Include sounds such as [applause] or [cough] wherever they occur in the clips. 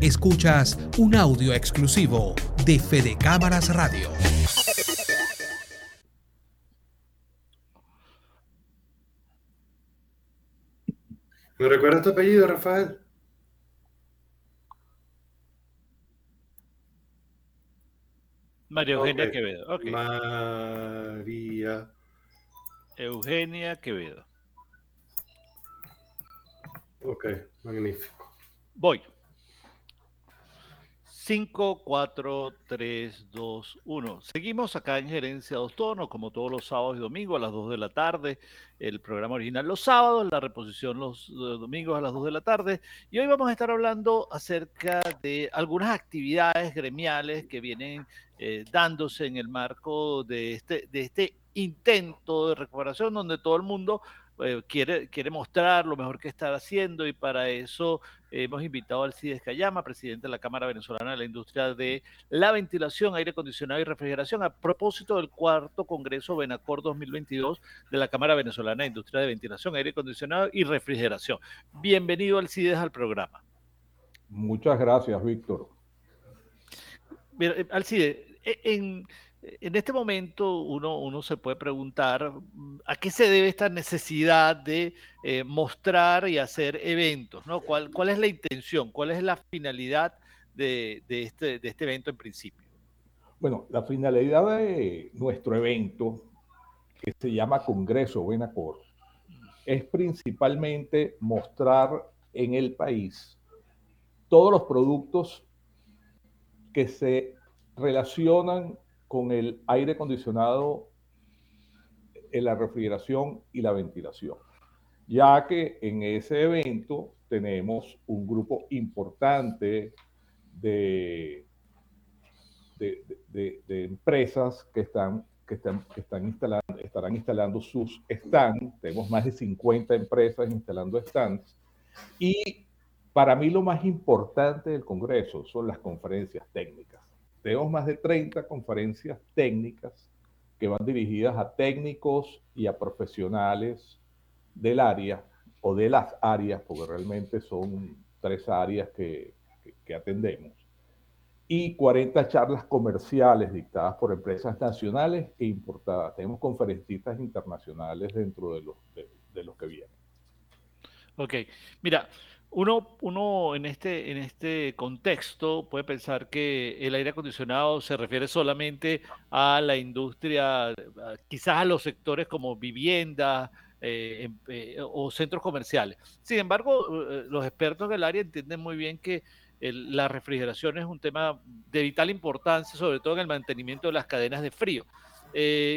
Escuchas un audio exclusivo de Fede Cámaras Radio. ¿Me recuerdas tu apellido, Rafael? María Eugenia Quevedo. María. Eugenia Quevedo. Ok, magnífico. Voy. 5, 4, 3, 2, 1. Seguimos acá en Gerencia Dos Tonos, como todos los sábados y domingos a las 2 de la tarde. El programa original los sábados, la reposición los eh, domingos a las 2 de la tarde. Y hoy vamos a estar hablando acerca de algunas actividades gremiales que vienen eh, dándose en el marco de este, de este intento de recuperación donde todo el mundo eh, quiere, quiere mostrar lo mejor que está haciendo y para eso hemos invitado al Cides Cayama, presidente de la Cámara Venezolana de la Industria de la Ventilación, Aire Acondicionado y Refrigeración, a propósito del cuarto Congreso Venacor 2022 de la Cámara Venezolana de Industria de Ventilación, Aire Acondicionado y Refrigeración. Bienvenido al CIDES al programa. Muchas gracias, Víctor. Eh, Alcides, e, en, en este momento uno, uno se puede preguntar mm, a qué se debe esta necesidad de eh, mostrar y hacer eventos, ¿no? ¿Cuál, ¿Cuál es la intención? ¿Cuál es la finalidad de, de, este, de este evento en principio? Bueno, la finalidad de nuestro evento, que se llama Congreso Benacor, es principalmente mostrar en el país todos los productos que se relacionan con el aire acondicionado, en la refrigeración y la ventilación, ya que en ese evento tenemos un grupo importante de, de, empresas que están que están, que están instalando, estarán instalando sus stands. Tenemos más de 50 empresas instalando stands. Y para mí lo más importante del Congreso son las conferencias técnicas. Tenemos más de 30 conferencias técnicas que van dirigidas a técnicos y a profesionales del área o de las áreas, porque realmente son tres áreas que, atendemos, y 40 charlas comerciales dictadas por empresas nacionales e importadas. Tenemos conferencistas internacionales dentro de los, de los que vienen. Ok, mira, uno, uno en, este, en este contexto puede pensar que el aire acondicionado se refiere solamente a la industria, quizás a los sectores como vivienda eh, em, eh, o centros comerciales. Sin embargo, eh, los expertos del área entienden muy bien que la refrigeración es un tema de vital importancia, sobre todo en el mantenimiento de las cadenas de frío.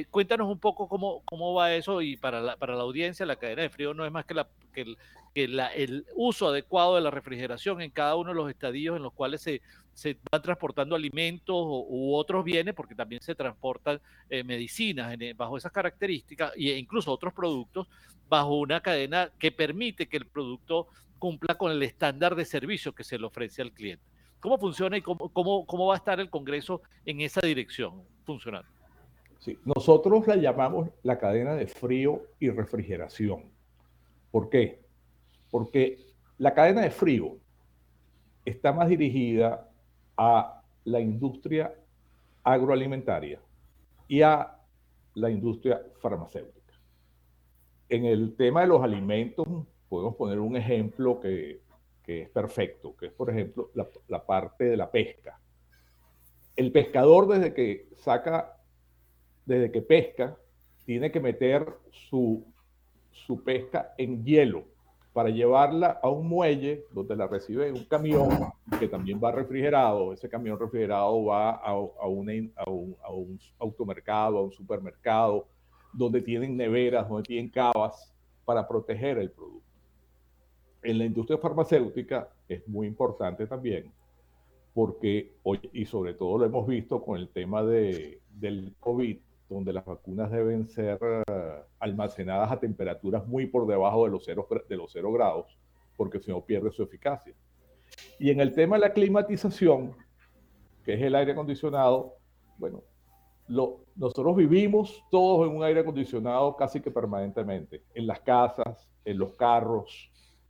Cuéntanos un poco cómo, cómo va eso y para la, para la audiencia la cadena de frío no es más que, la, que el, que el uso adecuado de la refrigeración en cada uno de los estadios en los cuales se, se van transportando alimentos u otros bienes, porque también se transportan eh, medicinas eh, bajo esas características e incluso otros productos bajo una cadena que permite que el producto cumpla con el estándar de servicio que se le ofrece al cliente. ¿Cómo funciona y cómo, cómo, cómo va a estar el Congreso en esa dirección funcionando? Sí, nosotros la llamamos la cadena de frío y refrigeración. ¿Por qué? porque la cadena de frío está más dirigida a la industria agroalimentaria y a la industria farmacéutica. En el tema de los alimentos, podemos poner un ejemplo que, es perfecto, que es, por ejemplo, la, parte de la pesca. El pescador desde que saca, desde que pesca, tiene que meter su, su pesca en hielo para llevarla a un muelle donde la recibe un camión que también va refrigerado. Ese camión refrigerado va a, a, a, un, automercado, a un supermercado, donde tienen neveras, donde tienen cavas para proteger el producto. En la industria farmacéutica es muy importante también, porque hoy, y sobre todo lo hemos visto con el tema de, del COVID, donde las vacunas deben ser eh, almacenadas a temperaturas muy por debajo de los, cero, de los cero grados, porque si no pierde su eficacia. Y en el tema de la climatización, que es el aire acondicionado, bueno, nosotros vivimos todos en un aire acondicionado casi que permanentemente, en las casas, en los carros,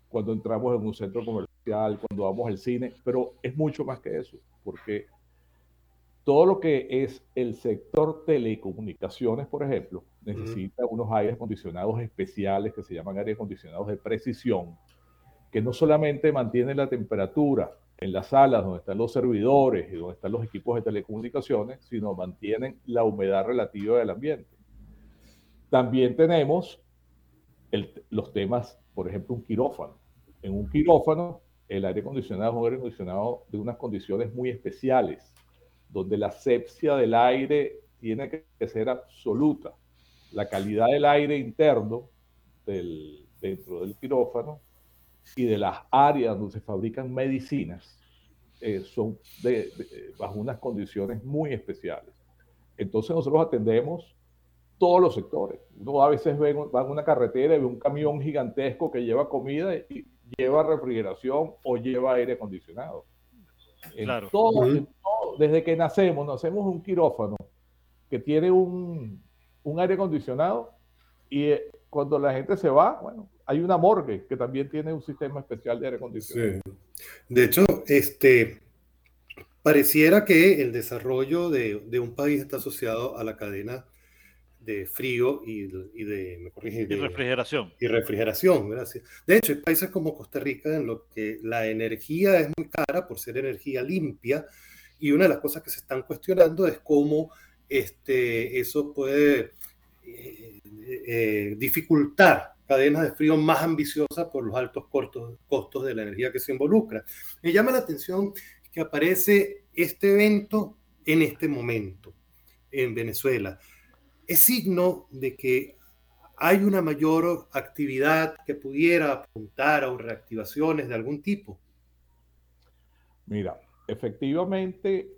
cuando entramos en un centro comercial, cuando vamos al cine, pero es mucho más que eso, porque todo lo que es el sector telecomunicaciones, por ejemplo, necesita unos aires acondicionados especiales que se llaman aires acondicionados de precisión, que no solamente mantienen la temperatura en las salas donde están los servidores y donde están los equipos de telecomunicaciones, sino mantienen la humedad relativa del ambiente. También tenemos los temas, por ejemplo, un quirófano. En un quirófano, el aire acondicionado es un aire acondicionado de unas condiciones muy especiales, donde la asepsia del aire tiene que ser absoluta. La calidad del aire interno del, dentro del quirófano y de las áreas donde se fabrican medicinas eh, son de, bajo unas condiciones muy especiales. Entonces nosotros atendemos todos los sectores. Uno a veces ve, va en una carretera y ve un camión gigantesco que lleva comida y lleva refrigeración o lleva aire acondicionado. claro. todo, desde que nacemos, nacemos un quirófano que tiene un, un aire acondicionado y eh, cuando la gente se va, bueno, hay una morgue que también tiene un sistema especial de aire acondicionado. De hecho, este, pareciera que el desarrollo de, de, un país está asociado a la cadena de frío y, y de, me corrige, y refrigeración. Y refrigeración, gracias. De hecho, hay países como Costa Rica en los que la energía es muy cara por ser energía limpia y una de las cosas que se están cuestionando es cómo este, eso puede eh, eh, dificultar cadenas de frío más ambiciosas por los altos costos, costos de la energía que se involucra. Me llama la atención que aparece este evento en este momento en Venezuela. Es signo de que hay una mayor actividad que pudiera apuntar a reactivaciones de algún tipo. Mira, efectivamente,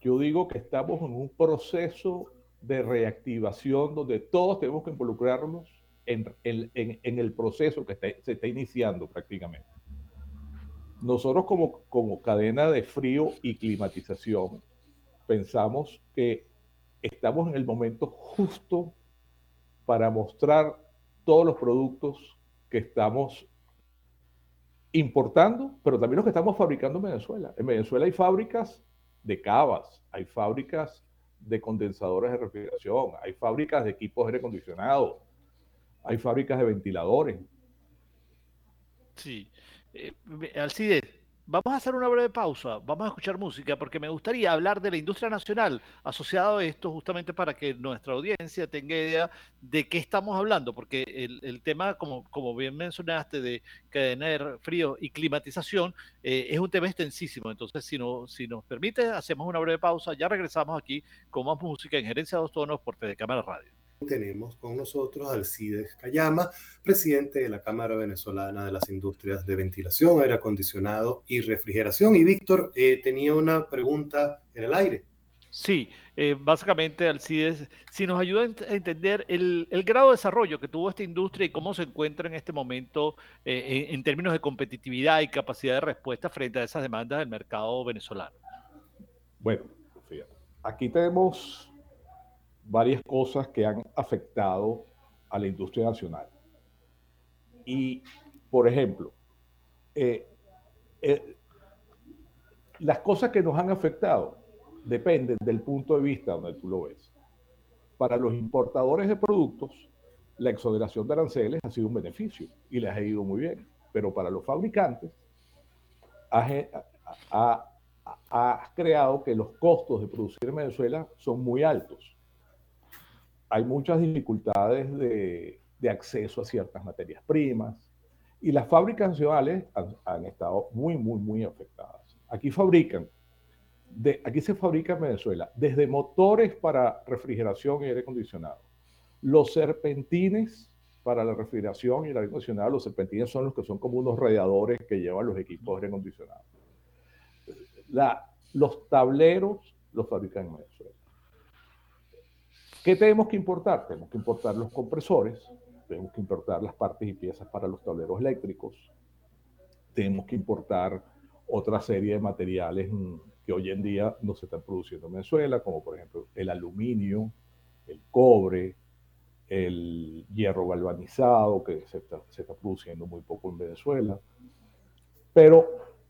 yo digo que estamos en un proceso de reactivación donde todos tenemos que involucrarnos en, el proceso que se está iniciando prácticamente. Nosotros como, como cadena de frío y climatización pensamos que estamos en el momento justo para mostrar todos los productos que estamos importando, pero también los que estamos fabricando en Venezuela. En Venezuela hay fábricas de cavas, hay fábricas de condensadores de refrigeración, hay fábricas de equipos de aire acondicionado, hay fábricas de ventiladores. Sí. Eh, Alcides, vamos a hacer una breve pausa, vamos a escuchar música porque me gustaría hablar de la industria nacional asociado a esto justamente para que nuestra audiencia tenga idea de qué estamos hablando, porque el, tema, como, como bien mencionaste, de cadena de frío y climatización eh, es un tema extensísimo. Entonces, si, no, si nos permite, hacemos una breve pausa, ya regresamos aquí con más música en Gerencia de Dos Tonos por Fede Cámara Radio tenemos con nosotros al Alcides Cayama, presidente de la Cámara Venezolana de las Industrias de Ventilación, Aire Acondicionado y Refrigeración. Y Víctor, eh, tenía una pregunta en el aire. Sí, eh, básicamente, Alcides, si nos ayuda a entender el, grado de desarrollo que tuvo esta industria y cómo se encuentra en este momento eh, en, en, términos de competitividad y capacidad de respuesta frente a esas demandas del mercado venezolano. Bueno, fíjate, aquí tenemos varias cosas que han afectado a la industria nacional. Y, por ejemplo, eh, eh, las cosas que nos han afectado dependen del punto de vista donde tú lo ves. Para los importadores de productos, la exoneración de aranceles ha sido un beneficio y les ha ido muy bien. Pero para los fabricantes, ha, ha creado que los costos de producir en Venezuela son muy altos hay muchas dificultades de, acceso a ciertas materias primas y las fábricas nacionales han, estado muy, muy, muy afectadas. Aquí fabrican, de, aquí se fabrica en Venezuela desde motores para refrigeración y aire acondicionado, los serpentines para la refrigeración y el aire acondicionado, los serpentines son los que son como unos radiadores que llevan los equipos de aire acondicionado. La, los tableros los fabrican en Venezuela. ¿Qué tenemos que importar? Tenemos que importar los compresores, tenemos que importar las partes y piezas para los tableros eléctricos, tenemos que importar otra serie de materiales mm, que hoy en día no se están produciendo en Venezuela, como por ejemplo el aluminio, el cobre, el hierro galvanizado, que se está, se está produciendo muy poco en Venezuela. Pero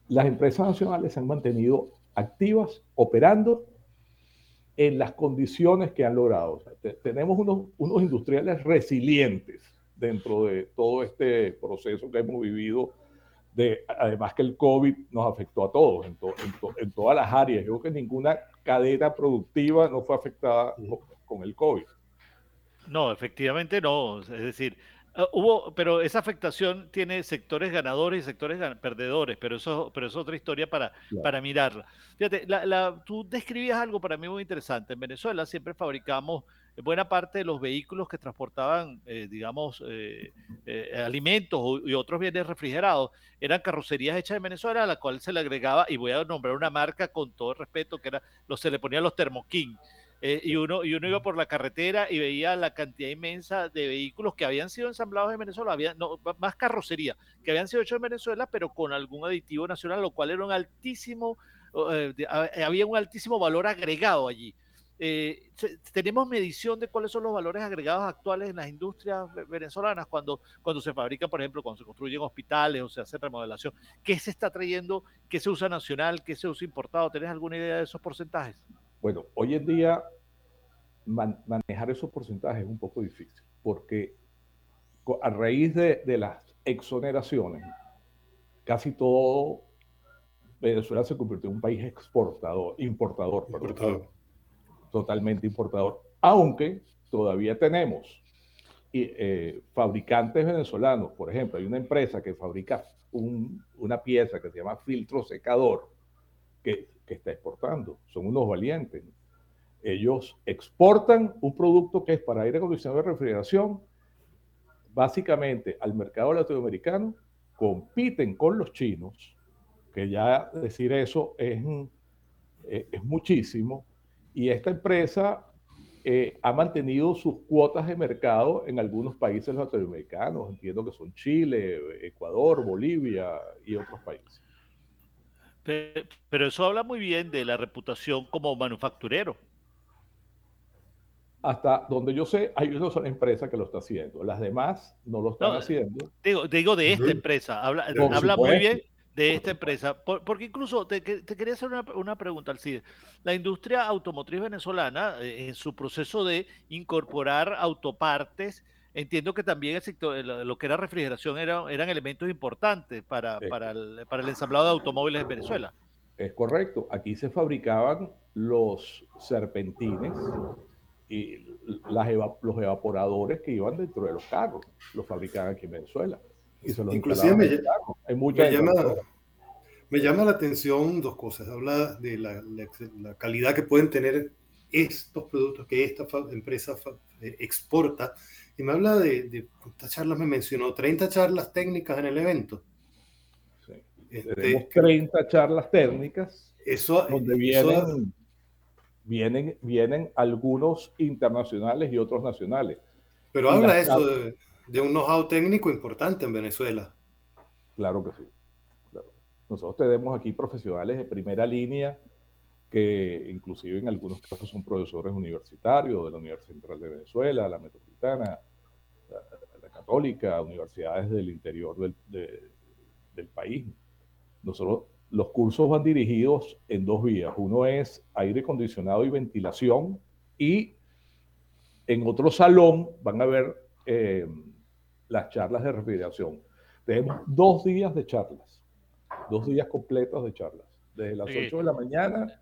las empresas nacionales se han mantenido activas, operando en las condiciones que han logrado. tenemos unos, unos industriales resilientes dentro de todo este proceso que hemos vivido, de, además que el COVID nos afectó a todos, en, en, todas las áreas. Yo creo que ninguna cadena productiva no fue afectada con el COVID. No, efectivamente no. Es decir, ah, hubo, pero esa afectación tiene sectores ganadores y sectores perdedores, pero eso, pero es otra historia para, para mirarla. Fíjate, la, tú describías algo para mí muy interesante. En Venezuela siempre fabricamos buena parte de los vehículos que transportaban, eh, digamos, eh, eh, alimentos y otros bienes refrigerados, eran carrocerías hechas en Venezuela, a la cual se le agregaba, y voy a nombrar una marca con todo respeto, que era, se le ponían los termoquín. Eh, y, uno, y uno iba por la carretera y veía la cantidad inmensa de vehículos que habían sido ensamblados en Venezuela, había, no, más carrocería, que habían sido hechos en Venezuela, pero con algún aditivo nacional, lo cual era un altísimo, eh, había un altísimo valor agregado allí. Eh, tenemos medición de cuáles son los valores agregados actuales en las industrias venezolanas cuando, cuando se fabrican, por ejemplo, cuando se construyen hospitales o se hace remodelación. ¿Qué se está trayendo? ¿Qué se usa nacional? ¿Qué se usa importado? ¿Tenés alguna idea de esos porcentajes? Bueno, hoy en día manejar esos porcentajes es un poco difícil, porque a raíz de, las exoneraciones, casi todo Venezuela se convirtió en un país exportador, importador, totalmente importador, aunque todavía tenemos eh, fabricantes venezolanos, por ejemplo, hay una empresa que fabrica una pieza que se llama filtro secador, que que está exportando. Son unos valientes. Ellos exportan un producto que es para aire acondicionado y refrigeración, básicamente al mercado latinoamericano, compiten con los chinos, que ya decir eso es, eh, es muchísimo, y esta empresa eh, ha mantenido sus cuotas de mercado en algunos países latinoamericanos, entiendo que son Chile, Ecuador, Bolivia y otros países. Pero eso habla muy bien de la reputación como manufacturero. Hasta donde yo sé, hay una sola empresa que lo está haciendo. Las demás no lo están haciendo. Digo, digo de esta empresa. Habla, habla muy bien de esta empresa. porque incluso te, quería hacer una, una, pregunta, Alcide. La industria automotriz venezolana, eh, en su proceso de incorporar autopartes, Entiendo que también el sector, lo que era refrigeración era, eran elementos importantes para, para, el, para el ensamblado de automóviles en Venezuela. Es correcto. Aquí se fabricaban los serpentines y las los evaporadores que iban dentro de los carros. Los fabricaban aquí en Venezuela. Y se los Inclusive me, me, llama, me, llama, la atención dos cosas. Habla de la, la, calidad que pueden tener estos productos que esta empresa eh, exporta y me habla de, de cuántas charlas me mencionó, 30 charlas técnicas en el evento. Sí. Este, Tenemos 30 charlas técnicas eso, donde vienen, vienen, vienen algunos internacionales y otros nacionales. Pero habla eso de, de, un know-how técnico importante en Venezuela. Claro que sí. Nosotros tenemos aquí profesionales de primera línea que inclusive en algunos casos son profesores universitarios de la Universidad Central de Venezuela, la Metropolitana, la, Católica, universidades del interior del, del país. Nosotros, los cursos van dirigidos en dos vías. Uno es aire acondicionado y ventilación y en otro salón van a ver eh, las charlas de refrigeración. Tenemos dos días de charlas, dos días completos de charlas, desde las 8 de la mañana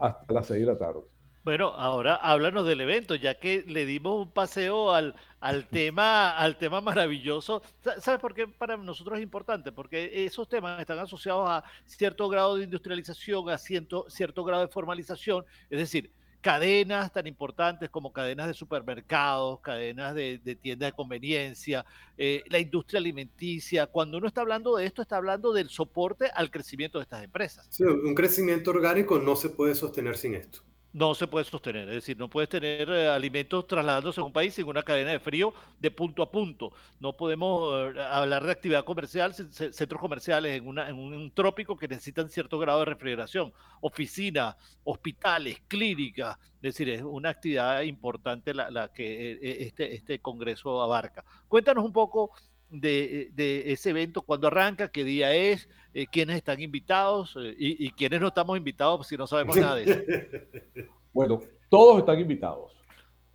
hasta las 6 de la tarde. Bueno, ahora háblanos del evento, ya que le dimos un paseo al, al, [laughs] tema, al tema maravilloso. ¿Sabes por qué para nosotros es importante? Porque esos temas están asociados a cierto grado de industrialización, a cierto, cierto grado de formalización. Es decir, cadenas tan importantes como cadenas de supermercados, cadenas de, tiendas de conveniencia, eh, la industria alimenticia. Cuando uno está hablando de esto, está hablando del soporte al crecimiento de estas empresas. Un crecimiento orgánico no se puede sostener sin esto. No se puede sostener. Es decir, no puedes tener eh, alimentos trasladándose a un país sin una cadena de frío de punto a punto. No podemos eh, hablar de actividad comercial, centros comerciales en, una, en un trópico que necesitan cierto grado de refrigeración, oficinas, hospitales, clínicas. Es decir, es una actividad importante la, la que eh, este, este congreso abarca. Cuéntanos un poco de, de, ese evento, cuándo arranca, qué día es, eh, quiénes están invitados eh, y, quiénes no estamos invitados si no sabemos nada de eso. [laughs] Bueno, todos están invitados.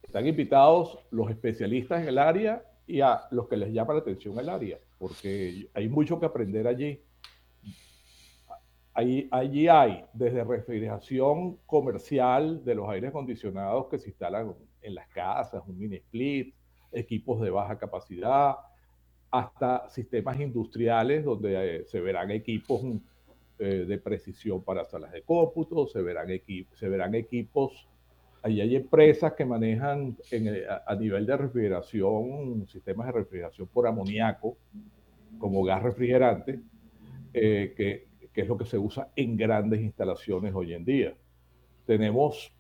Están invitados los especialistas en el área y a los que les llama la atención el área, porque hay mucho que aprender allí. Allí, allí hay desde refrigeración comercial de los aires acondicionados que se instalan en las casas, un mini split, equipos de baja capacidad, hasta sistemas industriales donde eh, se verán equipos eh, de precisión para salas de cómputo, se verán, se verán equipos, ahí hay empresas que manejan a, nivel de refrigeración, sistemas de refrigeración por amoníaco, como gas refrigerante, eh, que, que, es lo que se usa en grandes instalaciones hoy en día. Tenemos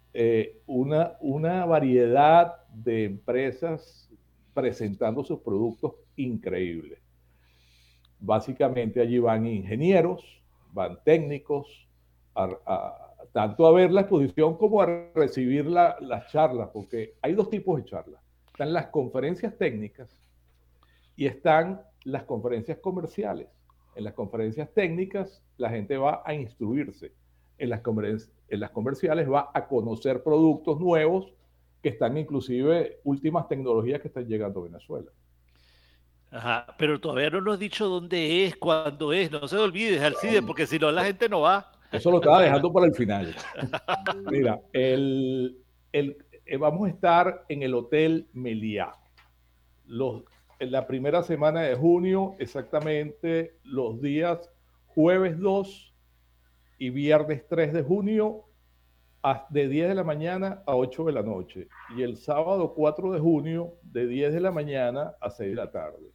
una, una variedad de empresas presentando sus productos increíbles. Básicamente allí van ingenieros, van técnicos, tanto a ver la exposición como a recibir las charlas, porque hay dos tipos de charlas. Están las conferencias técnicas y están las conferencias comerciales. En las conferencias técnicas la gente va a instruirse. En las, en las comerciales va a conocer productos nuevos que están inclusive últimas tecnologías que están llegando a Venezuela. Ajá, pero todavía no nos has dicho dónde es, cuándo es, no se olvides, Alcide, porque si no la gente no va. Eso lo estaba dejando para el final. [laughs] Mira, el, el, eh, vamos a estar en el Hotel Meliá. Los, en la primera semana de junio, exactamente los días jueves 2 y viernes 3 de junio, de 10 de la mañana a 8 de la noche y el sábado 4 de junio de 10 de la mañana a 6 de la tarde.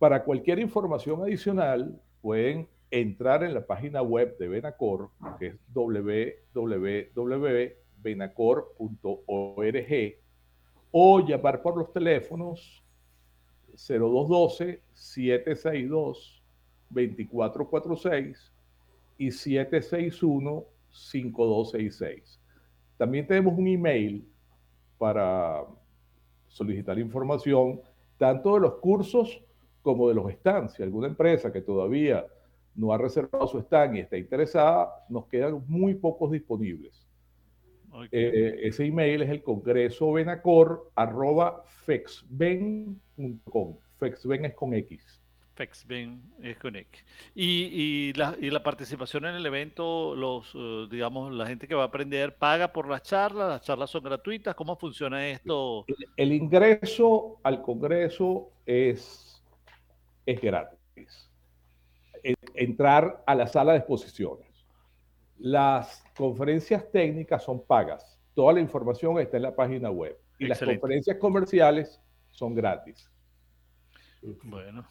Para cualquier información adicional pueden entrar en la página web de Benacor, que es www.benacor.org, o llamar por los teléfonos 0212-762-2446 y 761 5266. También tenemos un email para solicitar información tanto de los cursos como de los stands. Si alguna empresa que todavía no ha reservado su stand y está interesada, nos quedan muy pocos disponibles. Eh, ese email es el congreso arroba fexben.com. Fexben es con X. FexBen es Y, y, la, y, la, participación en el evento, los, uh, digamos, la gente que va a aprender paga por las charlas, las charlas son gratuitas, ¿cómo funciona esto? El, el ingreso al Congreso es, es gratis. Entrar a la sala de exposiciones. Las conferencias técnicas son pagas. Toda la información está en la página web. Y Excelente. las conferencias comerciales son gratis. Bueno,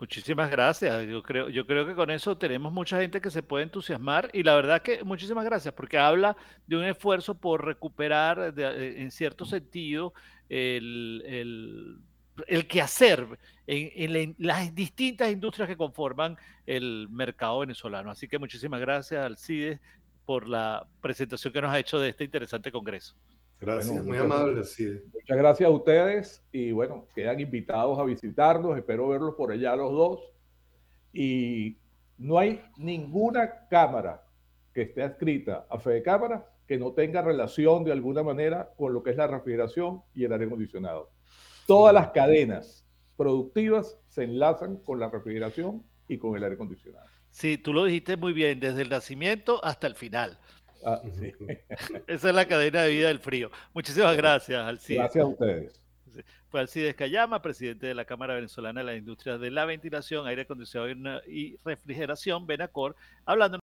Muchísimas gracias. Yo creo, yo creo que con eso tenemos mucha gente que se puede entusiasmar y la verdad que muchísimas gracias porque habla de un esfuerzo por recuperar eh, en cierto sentido el, el, el quehacer en, en, las distintas industrias que conforman el mercado venezolano. Así que muchísimas gracias al CIDE por la presentación que nos ha hecho de este interesante congreso. Gracias, muy amable. Muchas gracias a ustedes y bueno, quedan invitados a visitarnos, espero verlos por allá los dos. Y no hay ninguna cámara que esté adscrita a Fede Cámara que no tenga relación de alguna manera con lo que es la refrigeración y el aire acondicionado. Todas las cadenas productivas se enlazan con la refrigeración y con el aire acondicionado. Sí, tú lo dijiste muy bien, desde el nacimiento hasta el final. Ah, [laughs] Esa es la cadena de vida del frío. Muchísimas gracias, Alcides. Gracias a ustedes. Fue Alcides Cayama, presidente de la Cámara Venezolana de la Industria de la Ventilación, Aire Acondicionado y Refrigeración, Benacor, hablando